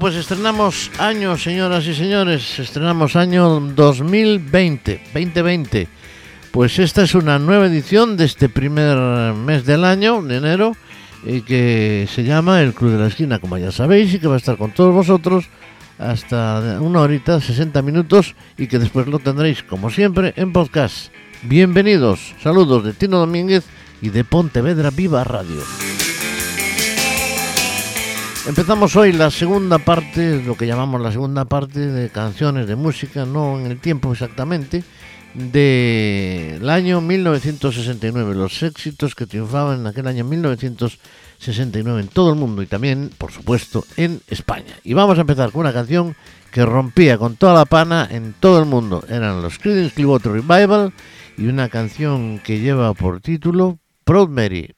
Pues estrenamos año, señoras y señores, estrenamos año 2020, 2020. Pues esta es una nueva edición de este primer mes del año, de enero, y que se llama El Club de la Esquina, como ya sabéis, y que va a estar con todos vosotros hasta una horita, 60 minutos, y que después lo tendréis, como siempre, en podcast. Bienvenidos, saludos de Tino Domínguez y de Pontevedra Viva Radio. Empezamos hoy la segunda parte, lo que llamamos la segunda parte de canciones de música, no en el tiempo exactamente, del año 1969, los éxitos que triunfaban en aquel año 1969 en todo el mundo y también, por supuesto, en España. Y vamos a empezar con una canción que rompía con toda la pana en todo el mundo. Eran los Creedence Clearwater Revival y una canción que lleva por título Proud Mary.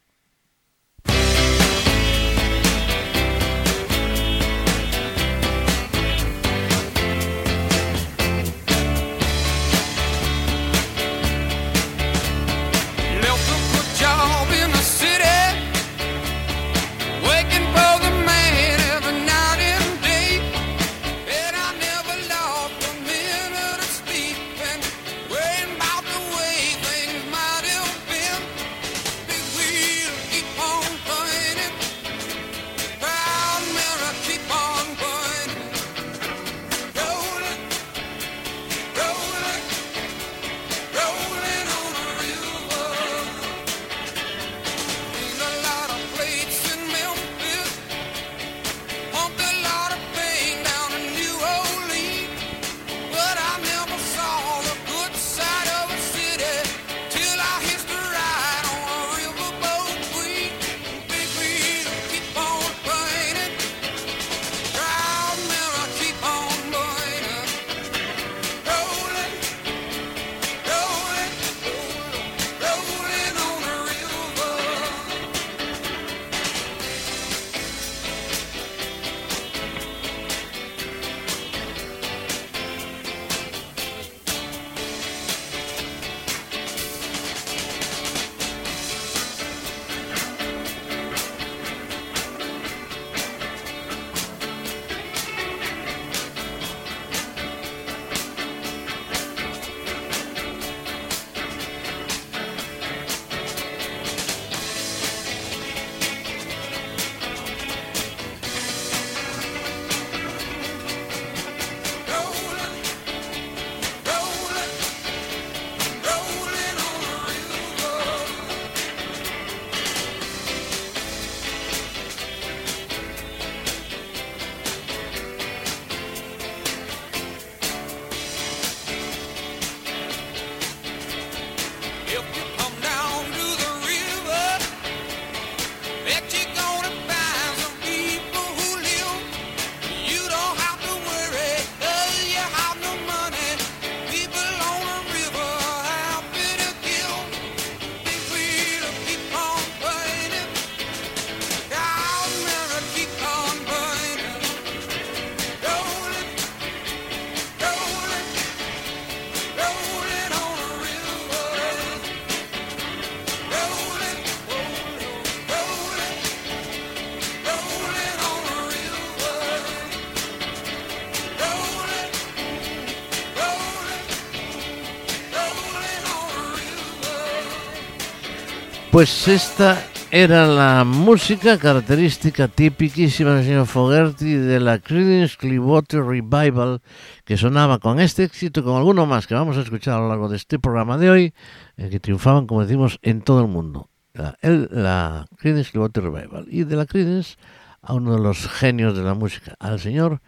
Pues esta era la música característica tipiquísima del señor Fogerty de la Creedence Clearwater Revival que sonaba con este éxito con alguno más que vamos a escuchar a lo largo de este programa de hoy, eh, que triunfaban, como decimos, en todo el mundo. La, el, la Creedence Clearwater Revival. Y de la Creedence a uno de los genios de la música, al señor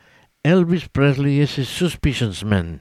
Elvis Presley y ese Suspicions Man.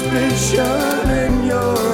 suspicion in your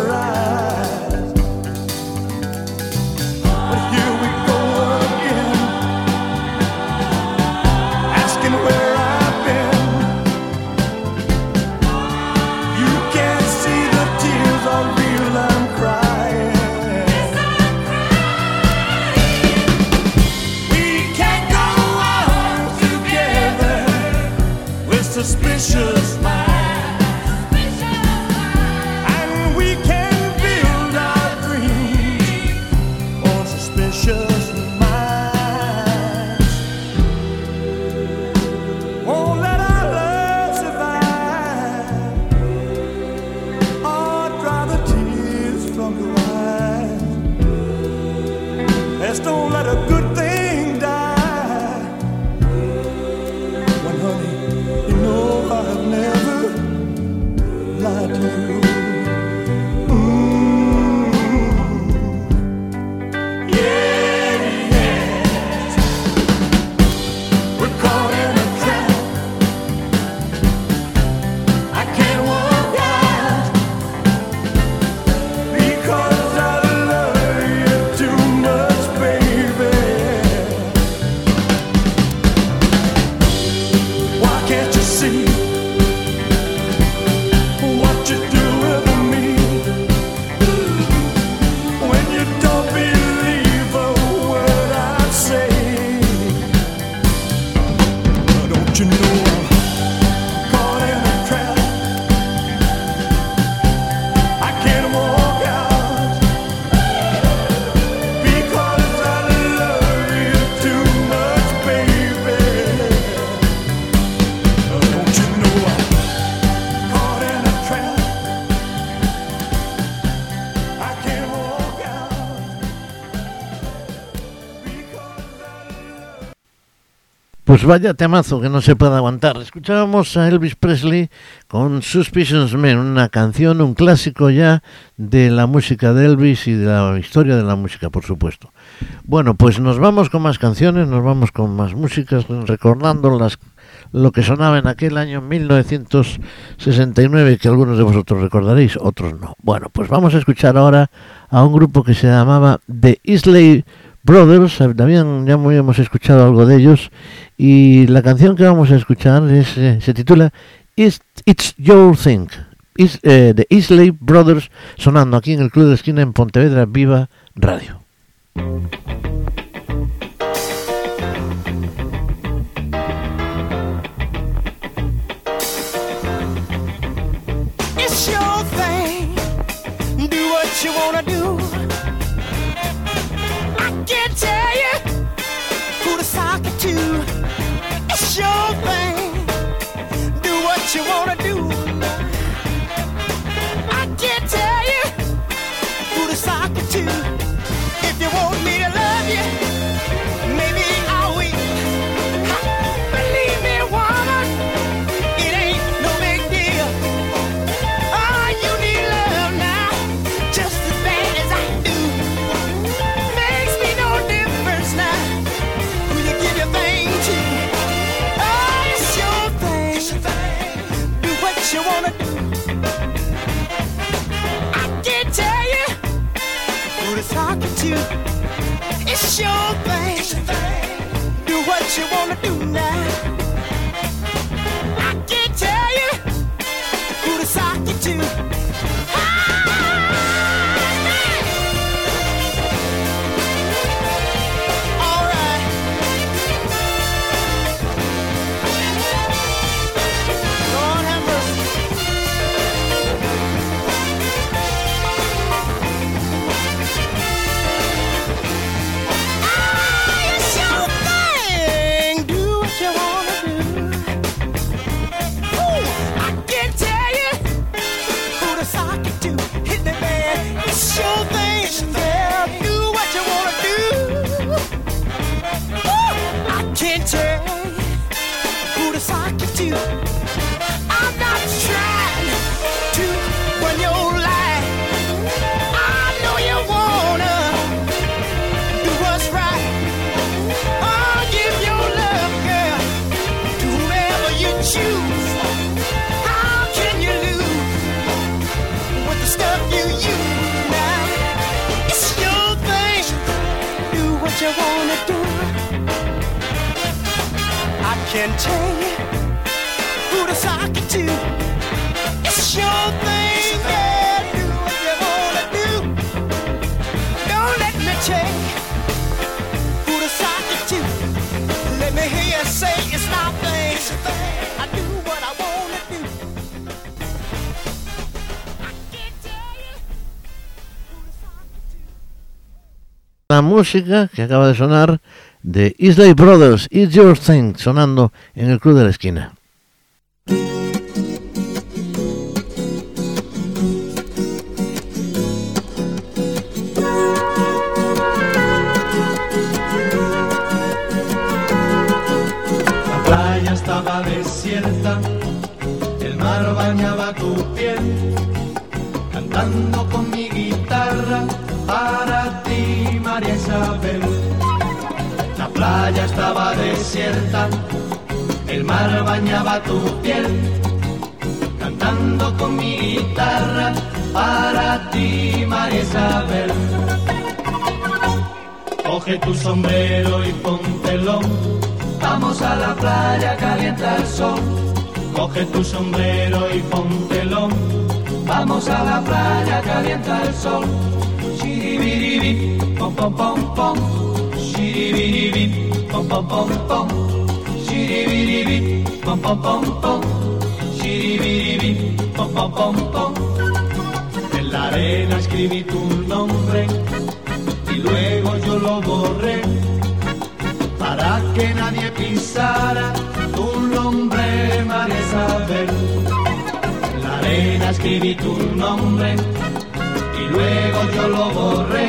vaya temazo que no se puede aguantar. Escuchábamos a Elvis Presley con Suspicions Men, una canción, un clásico ya de la música de Elvis y de la historia de la música, por supuesto. Bueno, pues nos vamos con más canciones, nos vamos con más músicas, recordando las, lo que sonaba en aquel año 1969, que algunos de vosotros recordaréis, otros no. Bueno, pues vamos a escuchar ahora a un grupo que se llamaba The Isley Brothers, eh, también ya muy hemos escuchado algo de ellos y la canción que vamos a escuchar es, eh, se titula It's, It's Your Thing, Is, eh, de Isley Brothers, sonando aquí en el Club de Esquina en Pontevedra Viva Radio. your back. you. It's your thing. Música que acaba de sonar de Isley Brothers, It's Your Thing, sonando en el Club de la Esquina. Estaba desierta, el mar bañaba tu piel, cantando con mi guitarra para ti, María Isabel. Coge tu sombrero y póntelo. Vamos a la playa, calienta el sol. Coge tu sombrero y póntelo. Vamos a la playa, calienta el sol. Shiribiribi, pom pom pom pom. Shiribiribi, pom pom pom pom. Pom pom pom pom. Shiribiribi, pom pom pom pom. En la arena escribí tu nombre y luego yo lo borré para que nadie pisara tu nombre, María Isabel. En la arena escribí tu nombre y luego yo lo borré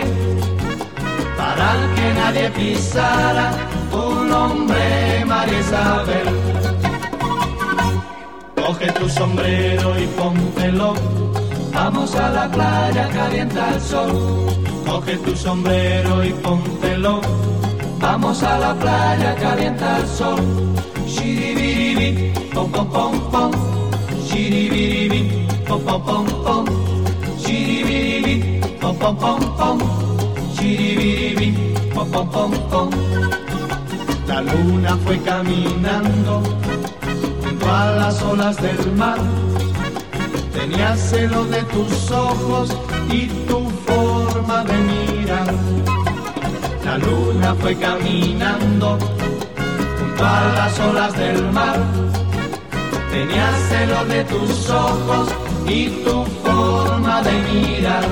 para que nadie pisara tu nombre, María Isabel. Coge tu sombrero y póntelo. Vamos a la playa, calienta el sol. Coge tu sombrero y póntelo. Vamos a la playa, calienta el sol. Shiribiribi, pom pom pom pom. Shiribiribi, pom pom pom pom. Shiribiribi, pom pom pom pom. Shiribiribi, pom pom pom pom. La luna fue caminando junto a las olas del mar. Tenía celo de tus ojos y tu forma de mirar. La luna fue caminando junto a las olas del mar. Tenía celo de tus ojos y tu forma de mirar.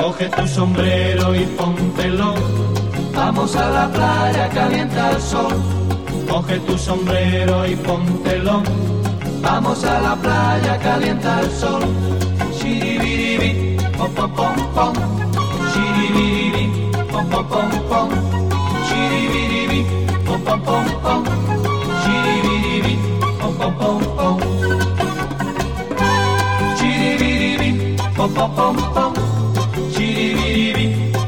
Coge tu sombrero y póntelo. Vamos a la playa, calienta el sol. Coge tu sombrero y póntelo. Vamos a la playa, calienta el sol. Shiribiribi, pom pom pom pom. Shiribiribi, pom pom pom pom. Shiribiribi, pom pom pom pom. Shiribiribi, pom pom pom pom. Shiribiribi, pom pom pom pom.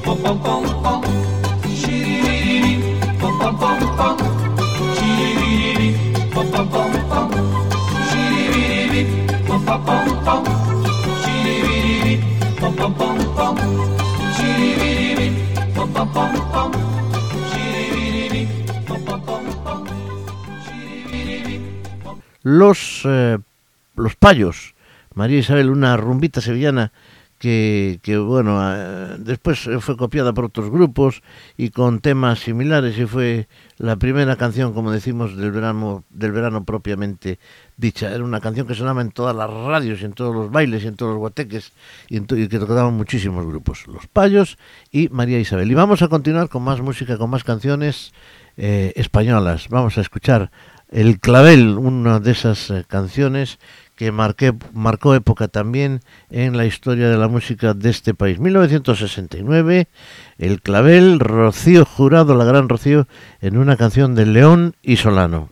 Pom pom. Los, eh, los Payos, María Isabel, una rumbita sevillana que, que, bueno, eh, después eh, fue copiada por otros grupos y con temas similares y fue la primera canción, como decimos, del verano, del verano propiamente dicha. Era una canción que sonaba en todas las radios, en todos los bailes, en todos los guateques y, en y que tocaban muchísimos grupos. Los Payos y María Isabel. Y vamos a continuar con más música, con más canciones eh, españolas. Vamos a escuchar El Clavel, una de esas canciones que marqué- marcó época también en la historia de la música de este país. 1969, El Clavel, Rocío Jurado, la gran Rocío, en una canción de León y Solano.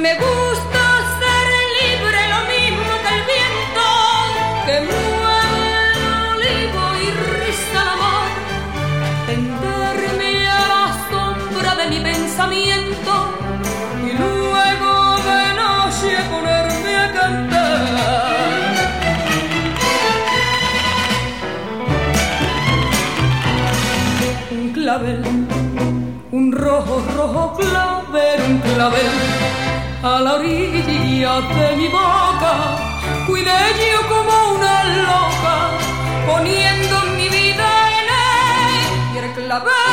Me gusta ser libre, lo mismo que el viento que mueve el olivo y riza la mar. Tenderme a la sombra de mi pensamiento y luego de noche ponerme a cantar. un clavel, un rojo, rojo clavel, un clavel a la orilla de mi boca. Cuidé yo como una loca, poniendo mi vida en él. El clavel,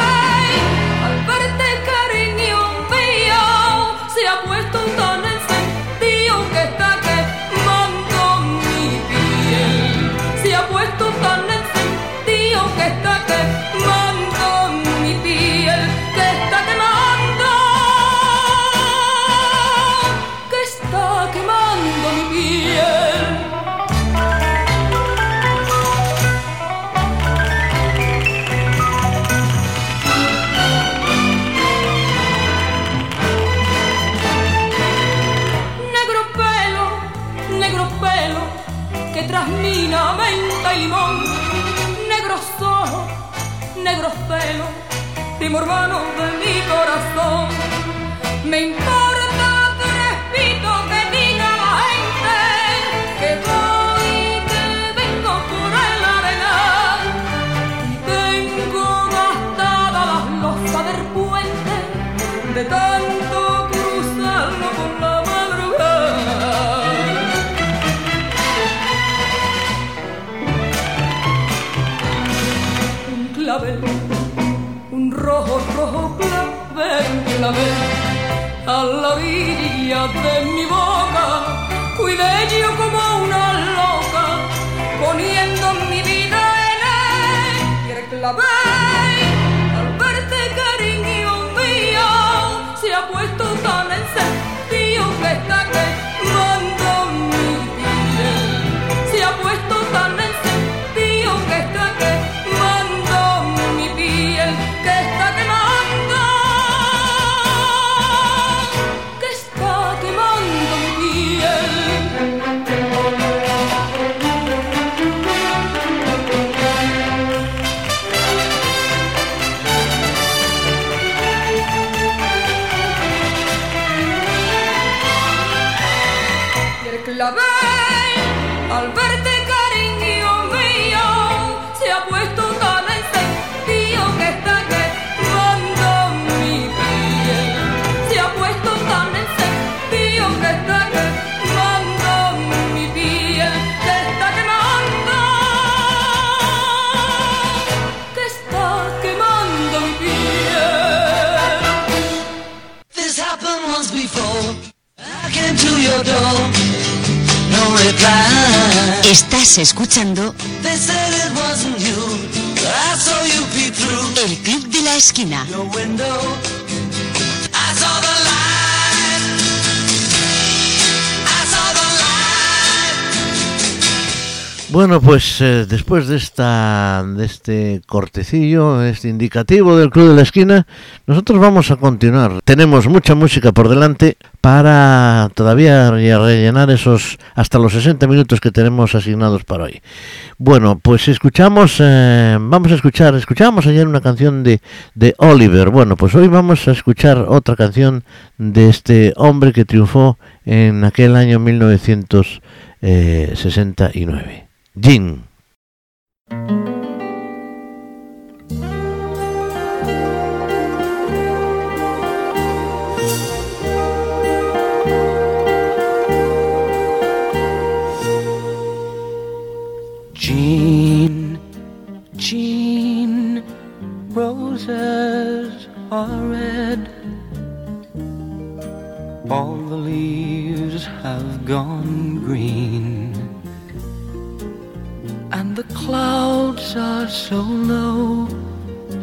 que trasmina menta y limón, negros ojos, negros pelos, primo hermano de mi corazón. Me importa a la orilla de mi boca, cuidé yo como una loca, poniendo mi vida en él, y clavel, al verte cariño mío, se ha puesto tan encendido que está quemando once before. I came to your door. No reply. Estás escuchando They said it wasn't you. But I saw you peek through El Club de la Esquina. your window. Bueno, pues eh, después de esta de este cortecillo, este indicativo del Club de la Esquina, nosotros vamos a continuar. Tenemos mucha música por delante para todavía re- rellenar esos hasta los 60 minutos que tenemos asignados para hoy. Bueno, pues escuchamos, eh, vamos a escuchar, escuchamos ayer una canción de, de Oliver. Bueno, pues hoy vamos a escuchar otra canción de este hombre que triunfó en aquel año 1969. Jean. Jean, Jean, roses are red. All the leaves have gone green. And the clouds are so low,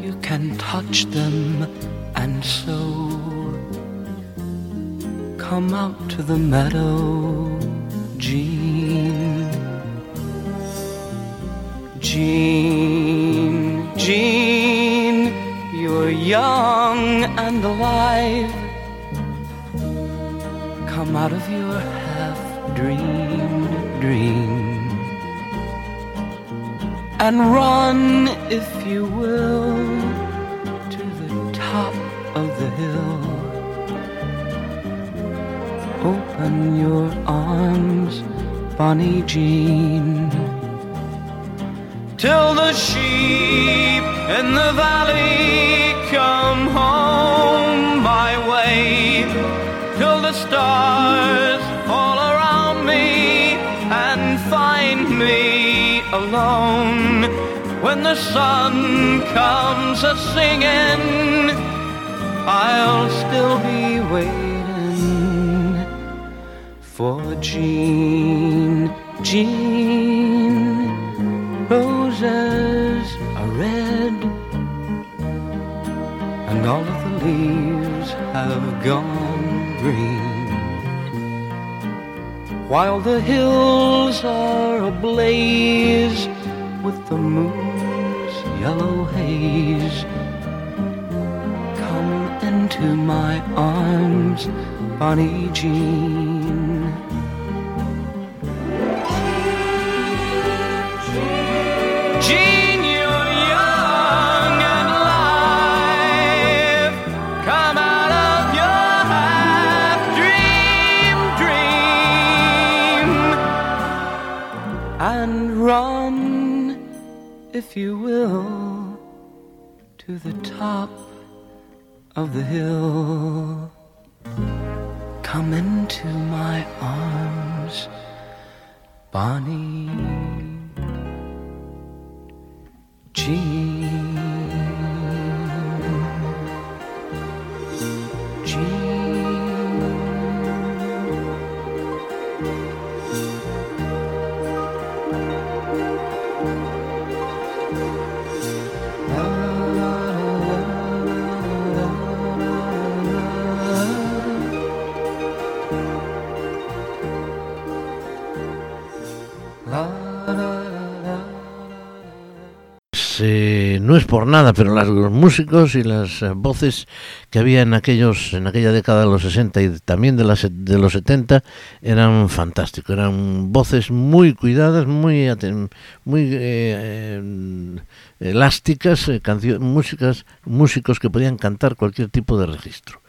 you can touch them and so come out to the meadow, Jean. Jean, Jean, you're young and alive. Come out of your half dream, dream. And run, if you will, to the top of the hill. Open your arms, Bonnie Jean. Till the sheep in the valley come home my way. Till the stars alone. When the sun comes a singing, I'll still be waiting for Jean, Jean. Roses are red, and all of the leaves have gone green. While the hills are ablaze with the moon's yellow haze, come into my arms, Bonnie Jean. If you will, to the top of the hill. Come into my arms, Bonnie. No es por nada, pero las- los músicos y las eh, voces que había en aquellos en aquella década de los 60 y también de, las, de los 70 eran fantásticos, eran voces muy cuidadas, muy muy eh, eh, elásticas, eh, músicas, músicos que podían cantar cualquier tipo de registro.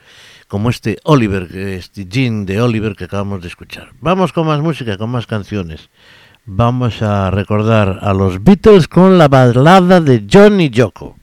Como este Oliver, este Gene de Oliver que acabamos de escuchar. Vamos con más música, con más canciones. Vamos a recordar a los Beatles con la balada de John y Yoko.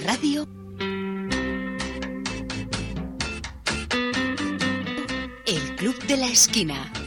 Radio. El Club de la Esquina.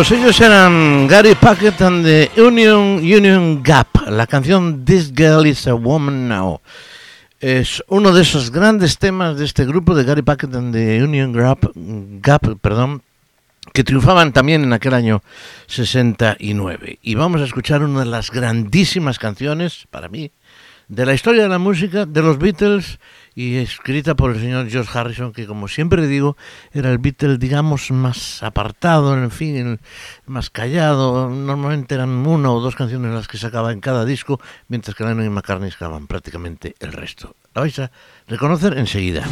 Pues ellos eran Gary Packett and the Union Union Gap, la canción This Girl is a Woman Now. Es uno de esos grandes temas de este grupo de Gary Packett and the Union Gap, Gap perdón, que triunfaban también en aquel año 69. Y vamos a escuchar una de las grandísimas canciones, para mí, de la historia de la música de los Beatles y escrita por el señor George Harrison, que como siempre digo, era el Beatle, digamos, más apartado, en fin, más callado. Normalmente eran una o dos canciones las que sacaba en cada disco, mientras que Lennon y McCartney sacaban prácticamente el resto. La vais a reconocer enseguida.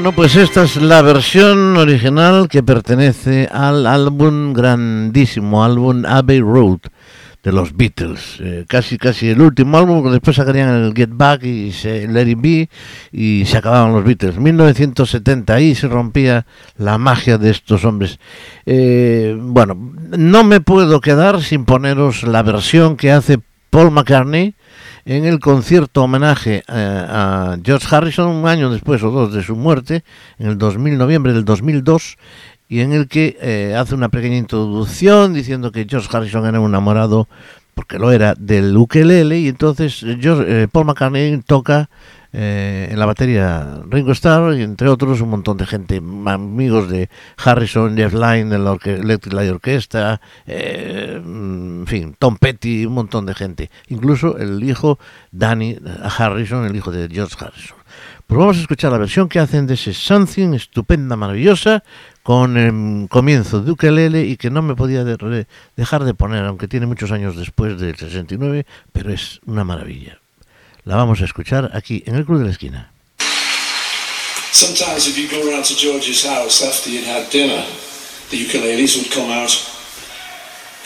Bueno, pues esta es la versión original que pertenece al álbum, grandísimo álbum Abbey Road de los Beatles. Eh, casi, casi el último álbum, después sacarían el Get Back y se, Let It Be y se acababan los Beatles. 1970, ahí se rompía la magia de estos hombres. Eh, bueno, no me puedo quedar sin poneros la versión que hace Paul McCartney en el concierto homenaje eh, a George Harrison un año después o dos de su muerte, en el 2000, noviembre del 2002, y en el que eh, hace una pequeña introducción diciendo que George Harrison era un enamorado, porque lo era, del ukelele, y entonces eh, George- eh, Paul McCartney toca eh, en la batería Ringo Starr y entre otros un montón de gente, amigos de Harrison, Jeff Lynne de la Electric Light Orchestra, eh, en fin, Tom Petty, un montón de gente, incluso el hijo Danny Harrison, el hijo de George Harrison. Pues vamos a escuchar la versión que hacen de ese Something estupenda, maravillosa, con el comienzo de ukelele y que no me podía dejar de poner, aunque tiene muchos años después del 69, pero es una maravilla. La vamos a escuchar aquí en el Club de la Esquina. Sometimes if you go around to George's house after you'd had dinner, the ukuleles would come out.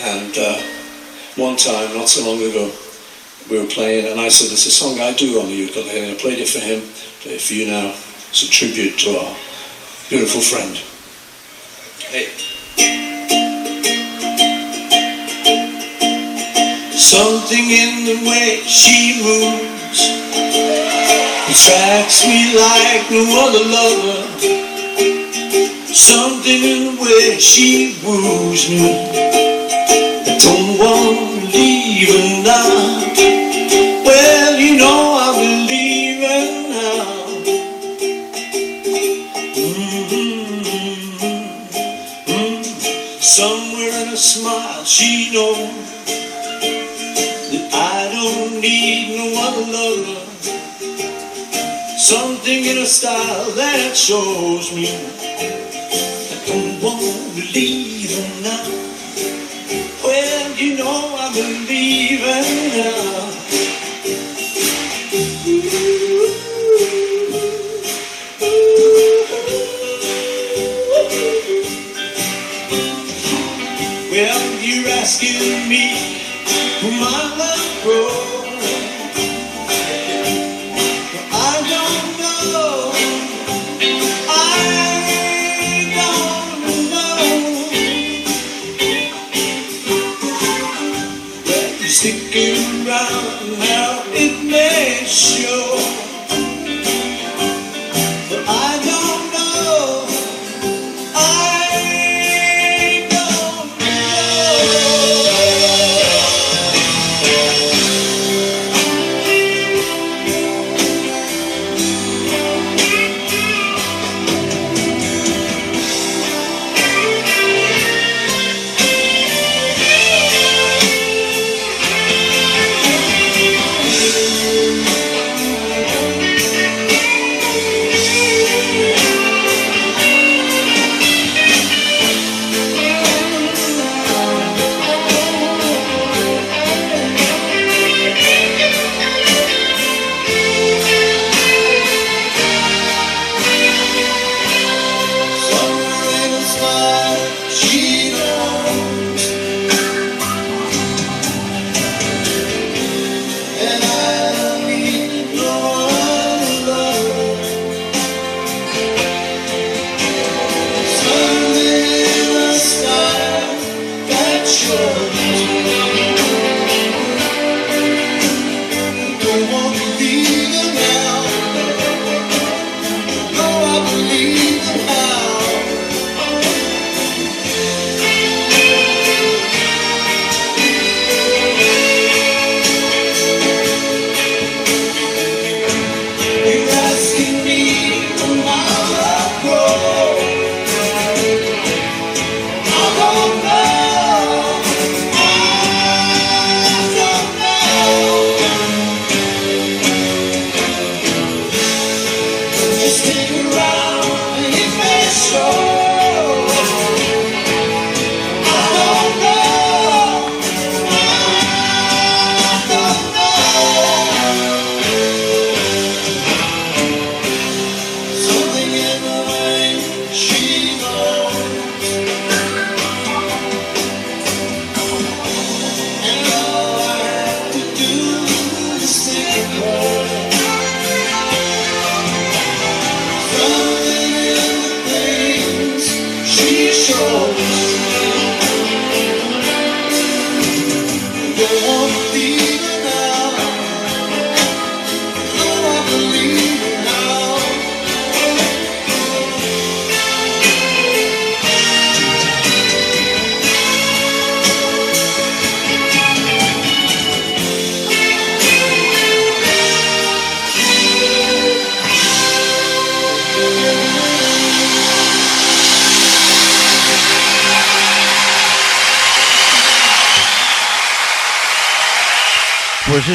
And uh, one time, not so long ago, we were playing, and I said, "There's a song I do on the ukulele." I played it for him, play it for you now. It's a tribute to our beautiful friend. Hey. Something in the way she moves attracts me like no other lover. Something in the way she woos me. I don't want to leave her now. Well, you know I believe her now. Mhm. Somewhere in a smile, she knows Something in her style that shows me I don't want to leave her now. Well, you know I believe her now. Well, you're asking me who my love.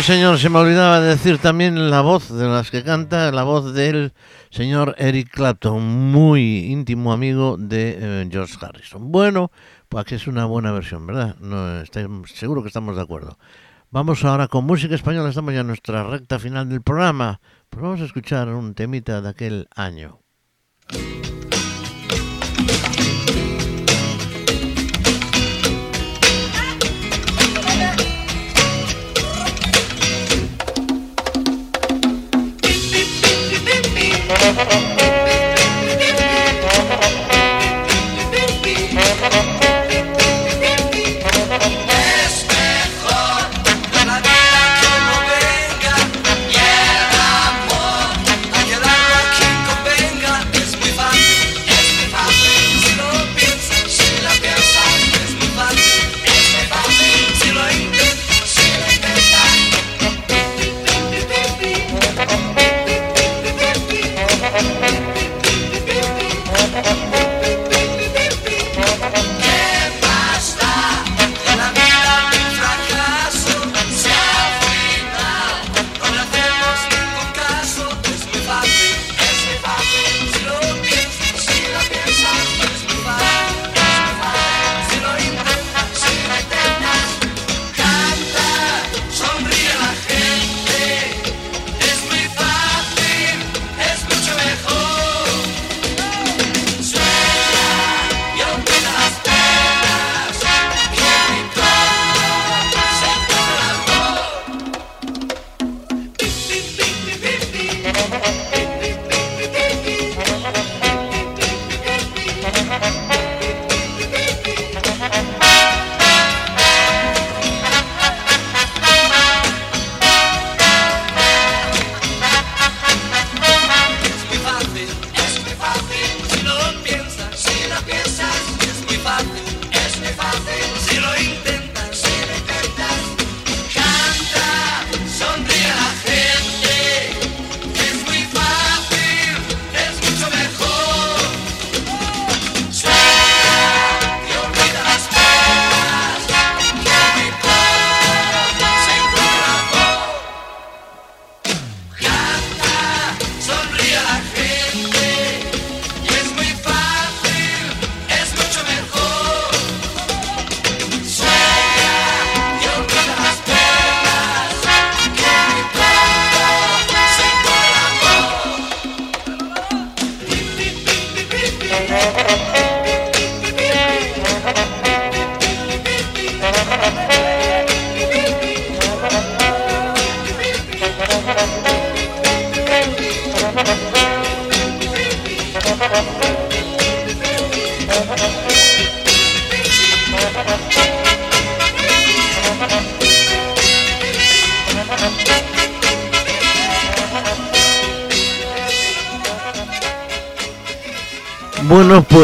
Señor, se me olvidaba decir también la voz de las que canta, la voz del señor Eric Clapton, muy íntimo amigo de eh, George Harrison. Bueno, pues aquí es una buena versión, ¿verdad? No, estoy seguro que estamos de acuerdo. Vamos ahora con música española, estamos ya en nuestra recta final del programa. Pues vamos a escuchar un temita de aquel año.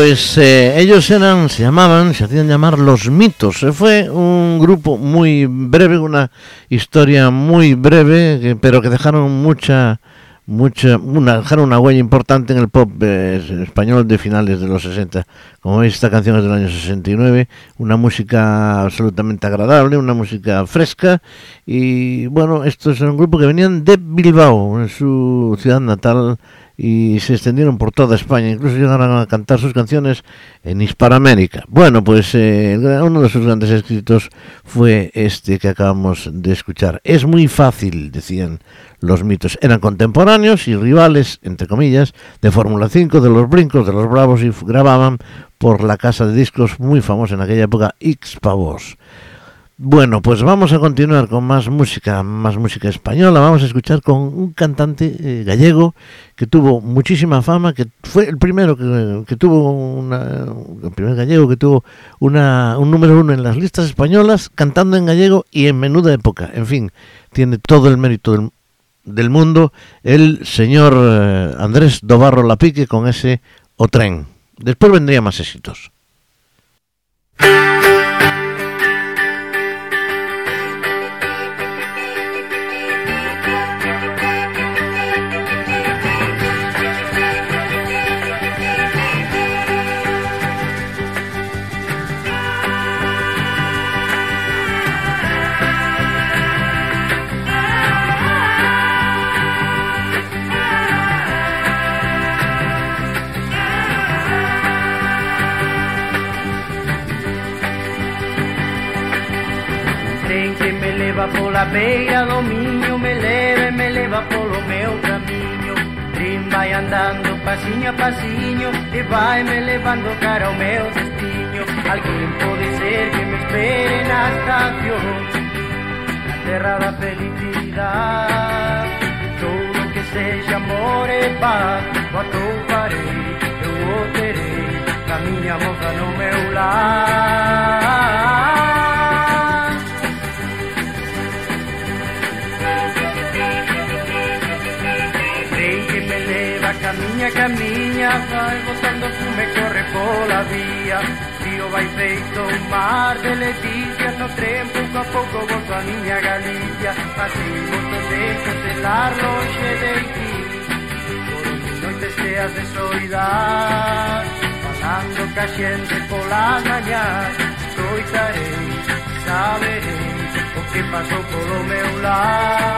Pues eh, ellos eran, se llamaban, se hacían llamar Los Mitos. Eh, Fue un grupo muy breve, una historia muy breve, pero que dejaron mucha, mucha, una, dejaron una huella importante en el pop eh, español de finales de los 60. Como veis, esta canción es del año 69, una música absolutamente agradable, una música fresca. Y bueno, estos eran un grupo que venían de Bilbao, en su ciudad natal y se extendieron por toda España, incluso llegaron a cantar sus canciones en Hispanoamérica. Bueno, pues eh, uno de sus grandes éxitos fue este que acabamos de escuchar. Es muy fácil, decían los mitos. Eran contemporáneos y rivales, entre comillas, de Fórmula 5, de los Brincos, de los Bravos y grababan por la casa de discos muy famosa en aquella época, X Pavos. Bueno, pues vamos a continuar con más música, más música española. Vamos a escuchar con un cantante eh, gallego que tuvo muchísima fama, que fue el primero que, tuvo una, el primer gallego que tuvo una, un número uno en las listas españolas, cantando en gallego y en menuda época. En fin, tiene todo el mérito del, del mundo el señor eh, Andrés Dobarro Lapique con ese O Tren. Después vendría más éxitos. Pola beira do miño Me leva e me leva polo meu camiño. Rin vai andando pasiño a pasiño E vai me levando cara ao meu destino. Alguén pode ser que me espere na estación. Na terra da felicidade Todo que sexa amor e paz. O atoparei, eu o terei Da miña moza no meu lar niña mía, vai buscando fume, corre por la vía. Río Baipeito, mar de Leticia, no tren poco a poco con a niña Galicia. Pasemos de la noche de ti, por hoy deseas de soledad. Pasando cayente por la mañana, coitaré, saberé, o qué pasó por lo meu lado.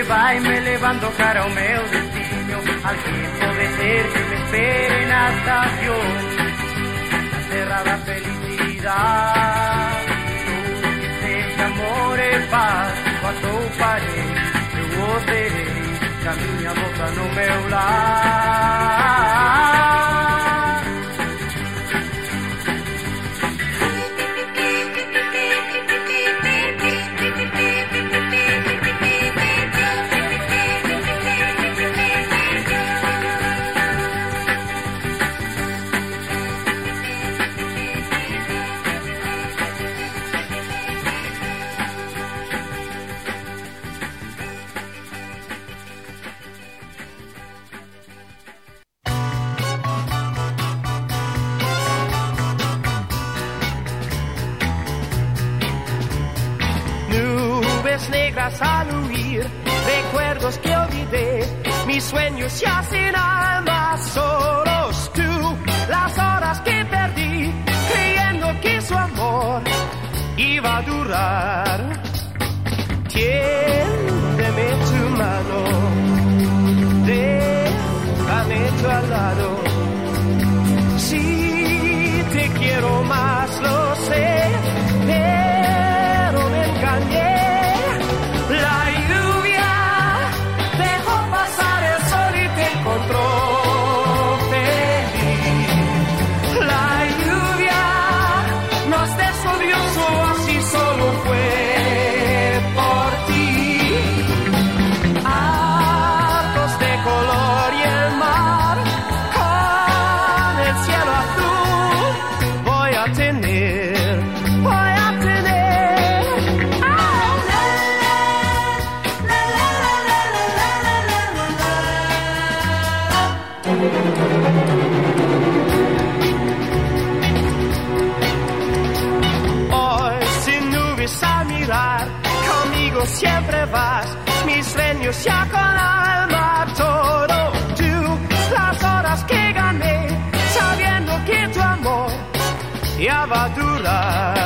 que vai me levando cara ao meu destino, al tiempo de ser que me espere en la estación, cerrada felicidad, dulce amor e paz, quando parei, eu operei, que a minha no meu lar. Se hacen almas solos tú, las horas que perdí, creyendo que su amor iba a durar. Va a durar.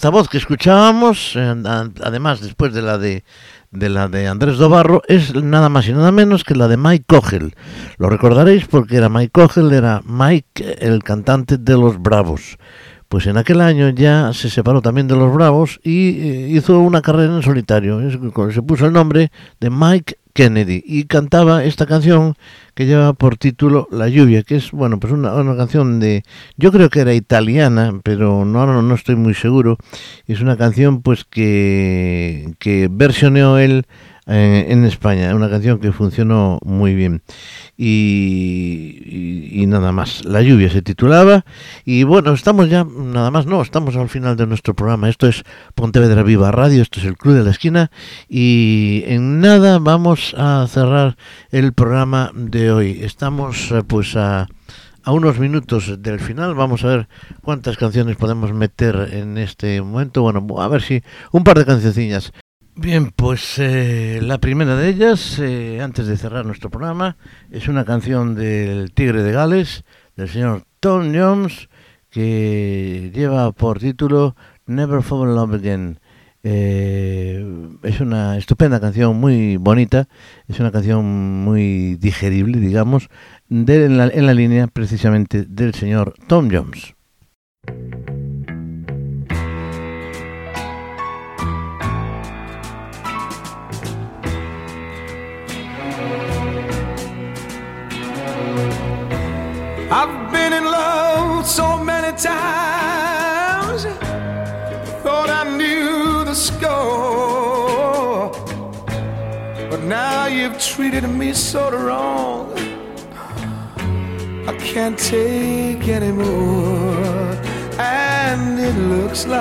Esta voz que escuchábamos, eh, además después de la de, de la de Andrés Dobarro, es nada más y nada menos que la de Mike Cogel. Lo recordaréis porque era Mike Cogel, era Mike, el cantante de los Bravos. Pues en aquel año ya se separó también de los Bravos y eh, hizo una carrera en solitario. Se puso el nombre de Mike Kennedy y cantaba esta canción que lleva por título La lluvia, que es bueno pues una, una canción de yo creo que era italiana, pero no no, no estoy muy seguro. Es una canción pues que que versioneó él eh, en España, una canción que funcionó muy bien. Y, y- nada más, La lluvia se titulaba. Y bueno, estamos ya, nada más, no, estamos al final de nuestro programa. Esto es Pontevedra Viva Radio, esto es el Club de la Esquina. Y en nada vamos a cerrar el programa de hoy. Estamos eh, pues a a unos minutos del final. Vamos a ver cuántas canciones podemos meter en este momento. Bueno, a ver si un par de cancioncillas. Bien, pues eh, la primera de ellas, eh, antes de cerrar nuestro programa, es una canción del Tigre de Gales, del señor Tom Jones, que lleva por título Never Fall in Love Again. Eh, es una estupenda canción, muy bonita, es una canción muy digerible, digamos, de, la, en la línea precisamente del señor Tom Jones. I've been in love so many times, thought I knew the score. But now you've treated me so wrong, I can't take anymore. And it looks like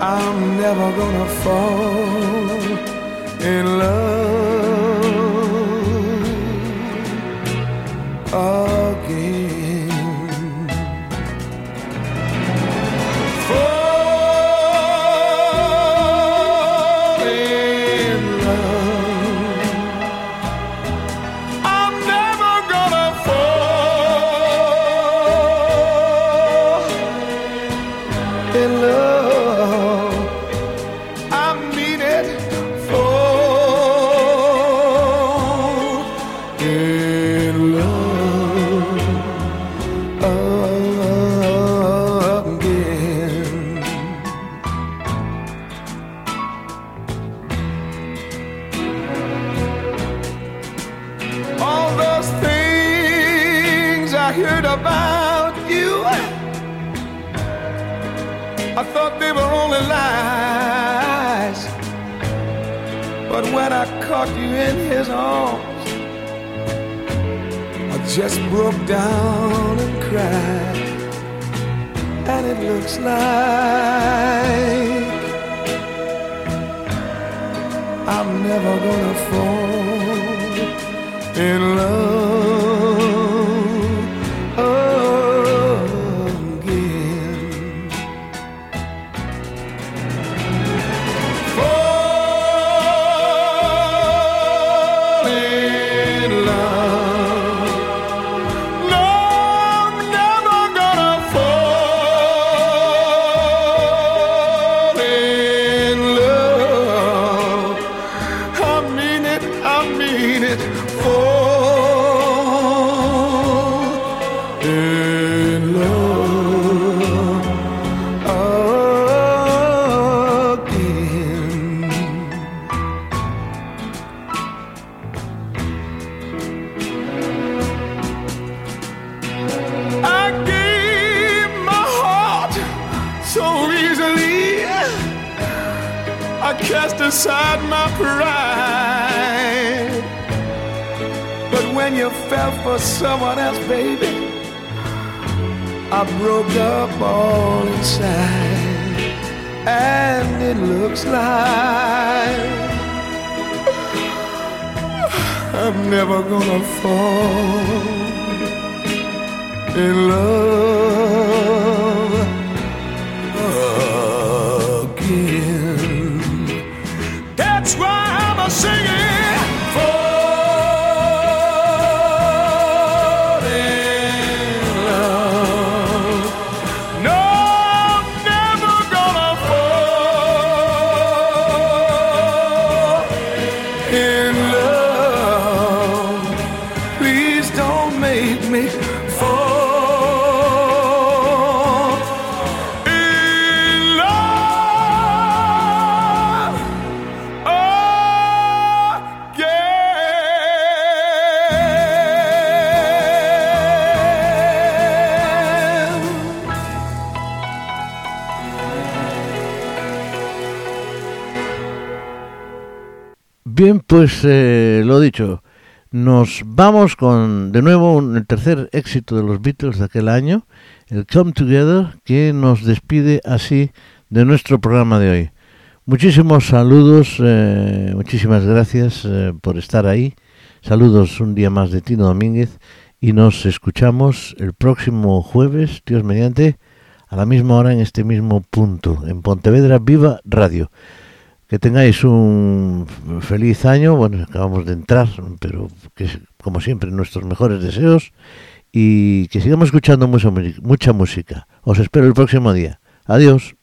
I'm never gonna fall in love again. I thought they were only lies. But when I caught you in his arms, I just broke down and cried. And it looks like I'm never gonna fall in love someone else, baby, I broke up all inside. And it looks like I'm never gonna fall in love pues eh, lo dicho, nos vamos con de nuevo un- el tercer éxito de los Beatles de aquel año, el Come Together, que nos despide así de nuestro programa de hoy. Muchísimos saludos, eh, muchísimas gracias eh, por estar ahí. Saludos un día más de Tino Domínguez y nos escuchamos el próximo jueves, Dios mediante, a la misma hora en este mismo punto, en Pontevedra Viva Radio. Que tengáis un feliz año, bueno, acabamos de entrar, pero como siempre nuestros mejores deseos y que sigamos escuchando mucha, mu- mucha música. Os espero el próximo día. Adiós.